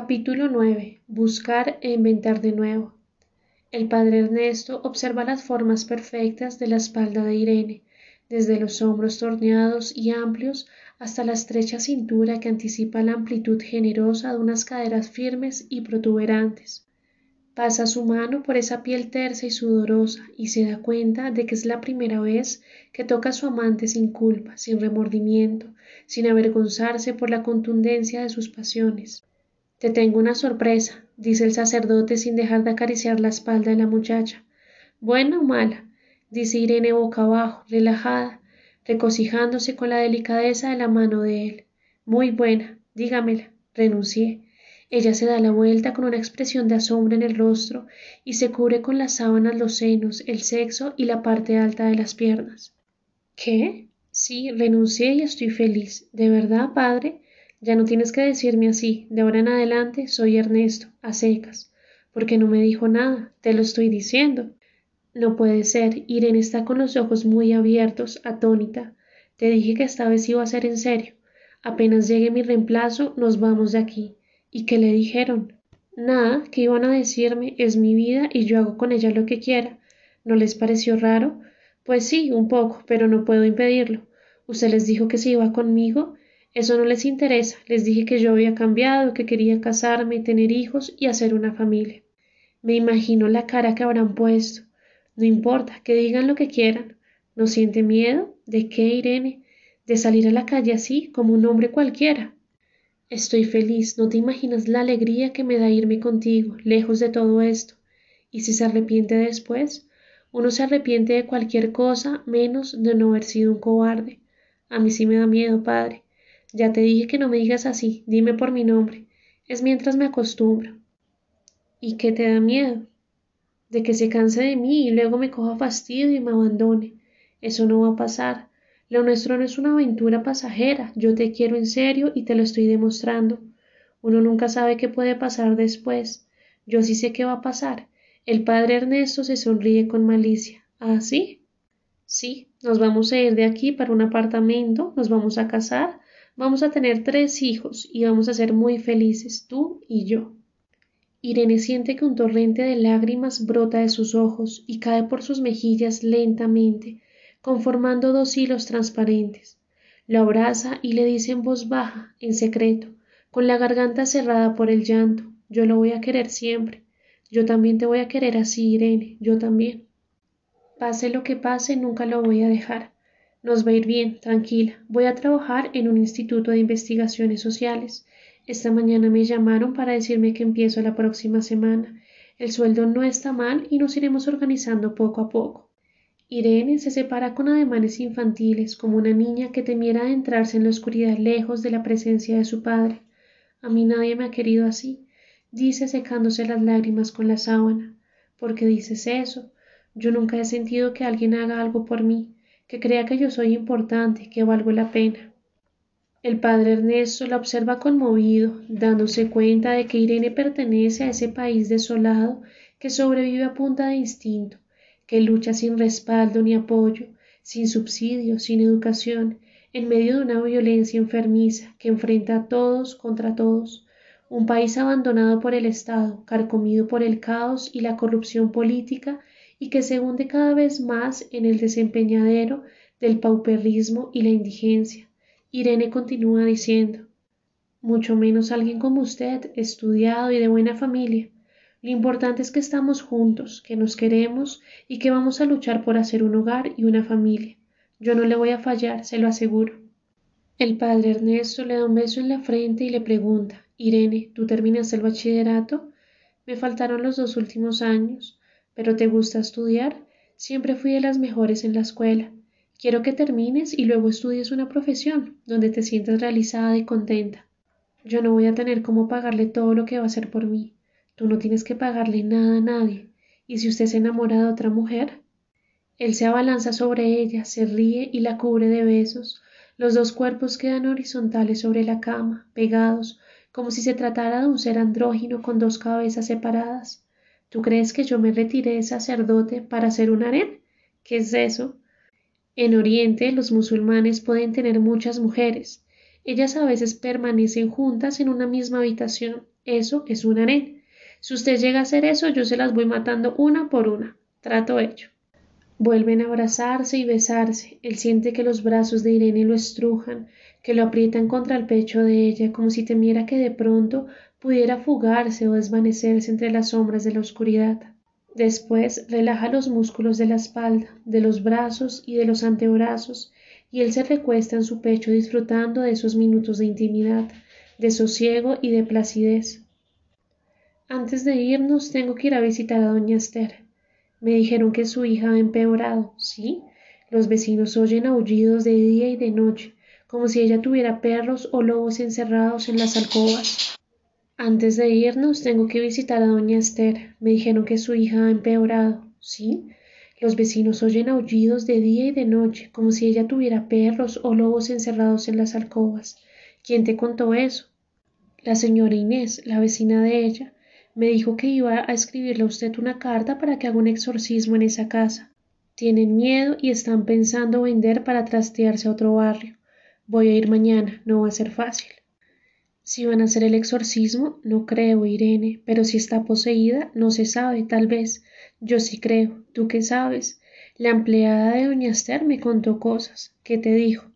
Capítulo 9. Buscar e inventar de nuevo. El padre Ernesto observa las formas perfectas de la espalda de Irene, desde los hombros torneados y amplios hasta la estrecha cintura que anticipa la amplitud generosa de unas caderas firmes y protuberantes. Pasa su mano por esa piel tersa y sudorosa y se da cuenta de que es la primera vez que toca a su amante sin culpa, sin remordimiento, sin avergonzarse por la contundencia de sus pasiones. Te tengo una sorpresa, dice el sacerdote sin dejar de acariciar la espalda de la muchacha. ¿Buena o mala? dice Irene boca abajo, relajada, regocijándose con la delicadeza de la mano de él. Muy buena, dígamela. Renuncié. Ella se da la vuelta con una expresión de asombro en el rostro y se cubre con las sábanas los senos, el sexo y la parte alta de las piernas. ¿Qué? Sí, renuncié y estoy feliz. ¿De verdad, padre? Ya no tienes que decirme así. De ahora en adelante soy Ernesto, a secas. Porque no me dijo nada. Te lo estoy diciendo. No puede ser. Irene está con los ojos muy abiertos, atónita. Te dije que esta vez iba a ser en serio. Apenas llegue mi reemplazo, nos vamos de aquí. ¿Y qué le dijeron? Nada, que iban a decirme es mi vida y yo hago con ella lo que quiera. ¿No les pareció raro? Pues sí, un poco, pero no puedo impedirlo. Usted les dijo que se iba conmigo eso no les interesa. Les dije que yo había cambiado, que quería casarme, tener hijos y hacer una familia. Me imagino la cara que habrán puesto. No importa, que digan lo que quieran. ¿No siente miedo? ¿De qué, Irene? ¿De salir a la calle así, como un hombre cualquiera? Estoy feliz, no te imaginas la alegría que me da irme contigo, lejos de todo esto. ¿Y si se arrepiente después? Uno se arrepiente de cualquier cosa menos de no haber sido un cobarde. A mí sí me da miedo, padre. Ya te dije que no me digas así, dime por mi nombre. Es mientras me acostumbro. ¿Y qué te da miedo? De que se canse de mí y luego me coja fastidio y me abandone. Eso no va a pasar. Lo nuestro no es una aventura pasajera. Yo te quiero en serio y te lo estoy demostrando. Uno nunca sabe qué puede pasar después. Yo sí sé qué va a pasar. El padre Ernesto se sonríe con malicia. ¿Ah, sí? Sí, nos vamos a ir de aquí para un apartamento, nos vamos a casar, Vamos a tener tres hijos y vamos a ser muy felices, tú y yo. Irene siente que un torrente de lágrimas brota de sus ojos y cae por sus mejillas lentamente, conformando dos hilos transparentes. Lo abraza y le dice en voz baja, en secreto, con la garganta cerrada por el llanto, yo lo voy a querer siempre. Yo también te voy a querer así, Irene, yo también. Pase lo que pase, nunca lo voy a dejar. Nos va a ir bien, tranquila. Voy a trabajar en un instituto de investigaciones sociales. Esta mañana me llamaron para decirme que empiezo la próxima semana. El sueldo no está mal y nos iremos organizando poco a poco. Irene se separa con ademanes infantiles, como una niña que temiera adentrarse en la oscuridad lejos de la presencia de su padre. A mí nadie me ha querido así, dice secándose las lágrimas con la sábana. ¿Por qué dices eso? Yo nunca he sentido que alguien haga algo por mí que crea que yo soy importante, que valgo la pena. El padre Ernesto la observa conmovido, dándose cuenta de que Irene pertenece a ese país desolado que sobrevive a punta de instinto, que lucha sin respaldo ni apoyo, sin subsidio, sin educación, en medio de una violencia enfermiza que enfrenta a todos contra todos, un país abandonado por el Estado, carcomido por el caos y la corrupción política y que se hunde cada vez más en el desempeñadero del pauperismo y la indigencia. Irene continúa diciendo mucho menos alguien como usted, estudiado y de buena familia. Lo importante es que estamos juntos, que nos queremos y que vamos a luchar por hacer un hogar y una familia. Yo no le voy a fallar, se lo aseguro. El padre Ernesto le da un beso en la frente y le pregunta Irene, ¿tú terminaste el bachillerato? Me faltaron los dos últimos años. ¿Pero te gusta estudiar? Siempre fui de las mejores en la escuela. Quiero que termines y luego estudies una profesión donde te sientas realizada y contenta. Yo no voy a tener cómo pagarle todo lo que va a hacer por mí. Tú no tienes que pagarle nada a nadie. ¿Y si usted se enamora de otra mujer? Él se abalanza sobre ella, se ríe y la cubre de besos. Los dos cuerpos quedan horizontales sobre la cama, pegados, como si se tratara de un ser andrógino con dos cabezas separadas. ¿Tú crees que yo me retiré de sacerdote para ser un harén? ¿Qué es eso? En Oriente los musulmanes pueden tener muchas mujeres. Ellas a veces permanecen juntas en una misma habitación. Eso es un harén. Si usted llega a hacer eso, yo se las voy matando una por una. Trato hecho. Vuelven a abrazarse y besarse. Él siente que los brazos de Irene lo estrujan, que lo aprietan contra el pecho de ella, como si temiera que de pronto pudiera fugarse o desvanecerse entre las sombras de la oscuridad. Después relaja los músculos de la espalda, de los brazos y de los antebrazos, y él se recuesta en su pecho disfrutando de esos minutos de intimidad, de sosiego y de placidez. Antes de irnos tengo que ir a visitar a doña Esther. Me dijeron que su hija ha empeorado. ¿Sí? Los vecinos oyen aullidos de día y de noche, como si ella tuviera perros o lobos encerrados en las alcobas. Antes de irnos tengo que visitar a doña Esther. Me dijeron que su hija ha empeorado. ¿Sí? Los vecinos oyen aullidos de día y de noche, como si ella tuviera perros o lobos encerrados en las alcobas. ¿Quién te contó eso? La señora Inés, la vecina de ella, me dijo que iba a escribirle a usted una carta para que haga un exorcismo en esa casa. Tienen miedo y están pensando vender para trastearse a otro barrio. Voy a ir mañana, no va a ser fácil. Si van a hacer el exorcismo, no creo, Irene, pero si está poseída, no se sabe, tal vez. Yo sí creo. ¿Tú qué sabes? La empleada de doña Esther me contó cosas. ¿Qué te dijo?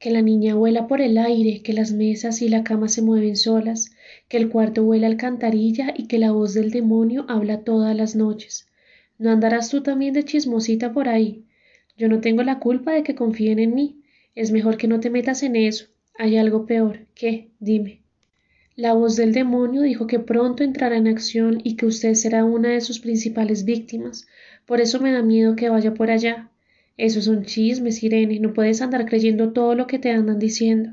Que la niña vuela por el aire, que las mesas y la cama se mueven solas, que el cuarto huele alcantarilla y que la voz del demonio habla todas las noches. ¿No andarás tú también de chismosita por ahí? Yo no tengo la culpa de que confíen en mí. Es mejor que no te metas en eso. Hay algo peor. ¿Qué? Dime. La voz del demonio dijo que pronto entrará en acción y que usted será una de sus principales víctimas. Por eso me da miedo que vaya por allá. Esos son chismes, Irene. No puedes andar creyendo todo lo que te andan diciendo.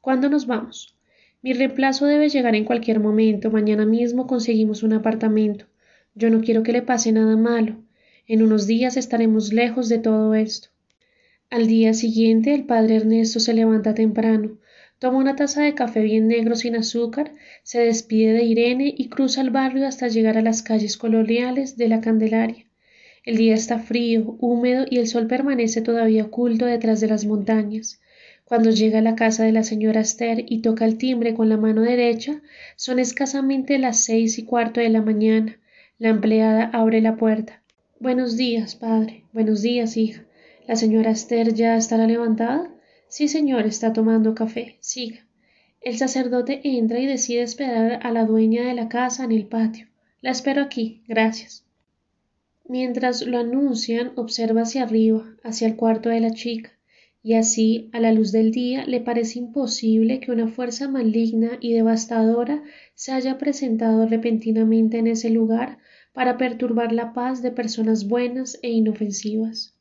¿Cuándo nos vamos? Mi reemplazo debe llegar en cualquier momento. Mañana mismo conseguimos un apartamento. Yo no quiero que le pase nada malo. En unos días estaremos lejos de todo esto. Al día siguiente el padre Ernesto se levanta temprano, toma una taza de café bien negro sin azúcar, se despide de Irene y cruza el barrio hasta llegar a las calles coloniales de la Candelaria. El día está frío, húmedo y el sol permanece todavía oculto detrás de las montañas. Cuando llega a la casa de la señora Esther y toca el timbre con la mano derecha, son escasamente las seis y cuarto de la mañana. La empleada abre la puerta. Buenos días, padre. Buenos días, hija. ¿La señora Esther ya estará levantada? Sí, señor, está tomando café. Siga. El sacerdote entra y decide esperar a la dueña de la casa en el patio. La espero aquí. Gracias. Mientras lo anuncian, observa hacia arriba, hacia el cuarto de la chica y así a la luz del día le parece imposible que una fuerza maligna y devastadora se haya presentado repentinamente en ese lugar para perturbar la paz de personas buenas e inofensivas.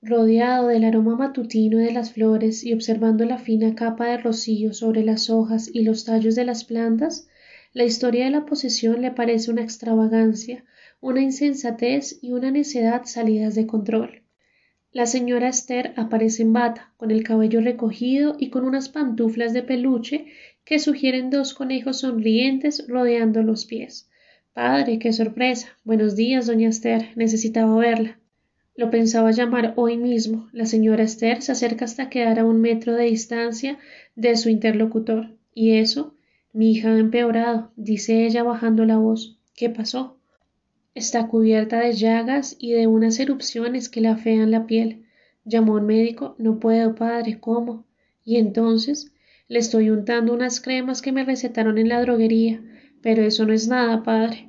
Rodeado del aroma matutino de las flores y observando la fina capa de rocío sobre las hojas y los tallos de las plantas, la historia de la posesión le parece una extravagancia, una insensatez y una necedad salidas de control. La señora Esther aparece en bata, con el cabello recogido y con unas pantuflas de peluche que sugieren dos conejos sonrientes rodeando los pies. Padre, qué sorpresa. Buenos días, doña Esther. Necesitaba verla. Lo pensaba llamar hoy mismo. La señora Esther se acerca hasta quedar a un metro de distancia de su interlocutor. ¿Y eso? Mi hija ha empeorado, dice ella bajando la voz. ¿Qué pasó? Está cubierta de llagas y de unas erupciones que le afean la piel. Llamó un médico. No puedo, padre. ¿Cómo? Y entonces le estoy untando unas cremas que me recetaron en la droguería. Pero eso no es nada, padre.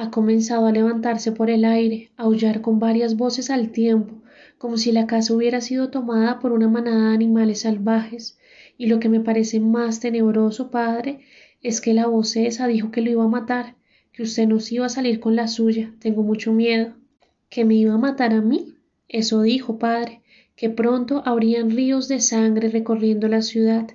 Ha comenzado a levantarse por el aire, a aullar con varias voces al tiempo, como si la casa hubiera sido tomada por una manada de animales salvajes. Y lo que me parece más tenebroso, padre, es que la voz esa dijo que lo iba a matar que usted nos iba a salir con la suya. Tengo mucho miedo. ¿Que me iba a matar a mí? Eso dijo, padre, que pronto habrían ríos de sangre recorriendo la ciudad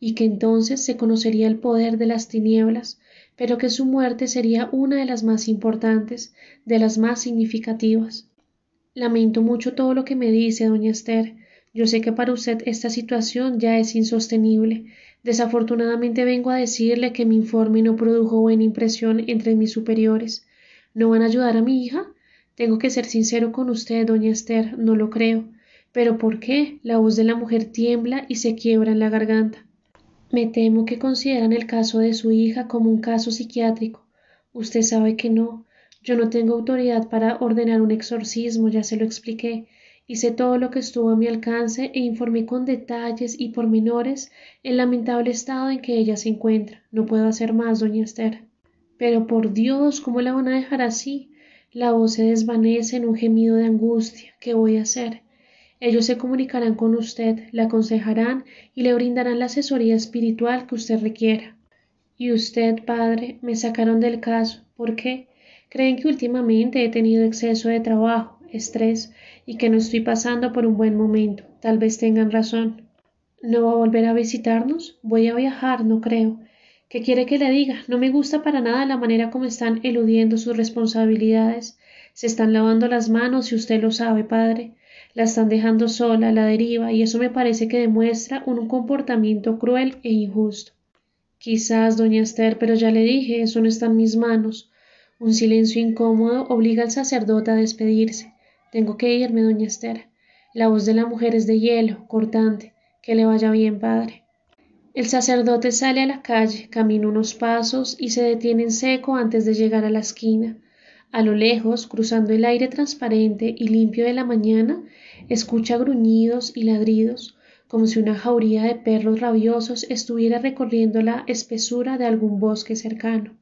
y que entonces se conocería el poder de las tinieblas, pero que su muerte sería una de las más importantes, de las más significativas. Lamento mucho todo lo que me dice, doña Esther. Yo sé que para usted esta situación ya es insostenible, Desafortunadamente vengo a decirle que mi informe no produjo buena impresión entre mis superiores. ¿No van a ayudar a mi hija? Tengo que ser sincero con usted, doña Esther, no lo creo. ¿Pero por qué? La voz de la mujer tiembla y se quiebra en la garganta. Me temo que consideran el caso de su hija como un caso psiquiátrico. Usted sabe que no. Yo no tengo autoridad para ordenar un exorcismo, ya se lo expliqué. Hice todo lo que estuvo a mi alcance e informé con detalles y pormenores el lamentable estado en que ella se encuentra. No puedo hacer más, doña Esther. Pero por Dios, ¿cómo la van a dejar así? La voz se desvanece en un gemido de angustia. ¿Qué voy a hacer? Ellos se comunicarán con usted, le aconsejarán y le brindarán la asesoría espiritual que usted requiera. Y usted, padre, me sacaron del caso. ¿Por qué? Creen que últimamente he tenido exceso de trabajo, estrés, y que no estoy pasando por un buen momento. Tal vez tengan razón. ¿No va a volver a visitarnos? Voy a viajar, no creo. ¿Qué quiere que le diga? No me gusta para nada la manera como están eludiendo sus responsabilidades. Se están lavando las manos y usted lo sabe, padre la están dejando sola a la deriva y eso me parece que demuestra un comportamiento cruel e injusto. Quizás, doña Esther, pero ya le dije, eso no está en mis manos. Un silencio incómodo obliga al sacerdote a despedirse. Tengo que irme, doña Esther. La voz de la mujer es de hielo, cortante. Que le vaya bien, padre. El sacerdote sale a la calle, camina unos pasos y se detiene en seco antes de llegar a la esquina. A lo lejos, cruzando el aire transparente y limpio de la mañana, escucha gruñidos y ladridos, como si una jauría de perros rabiosos estuviera recorriendo la espesura de algún bosque cercano.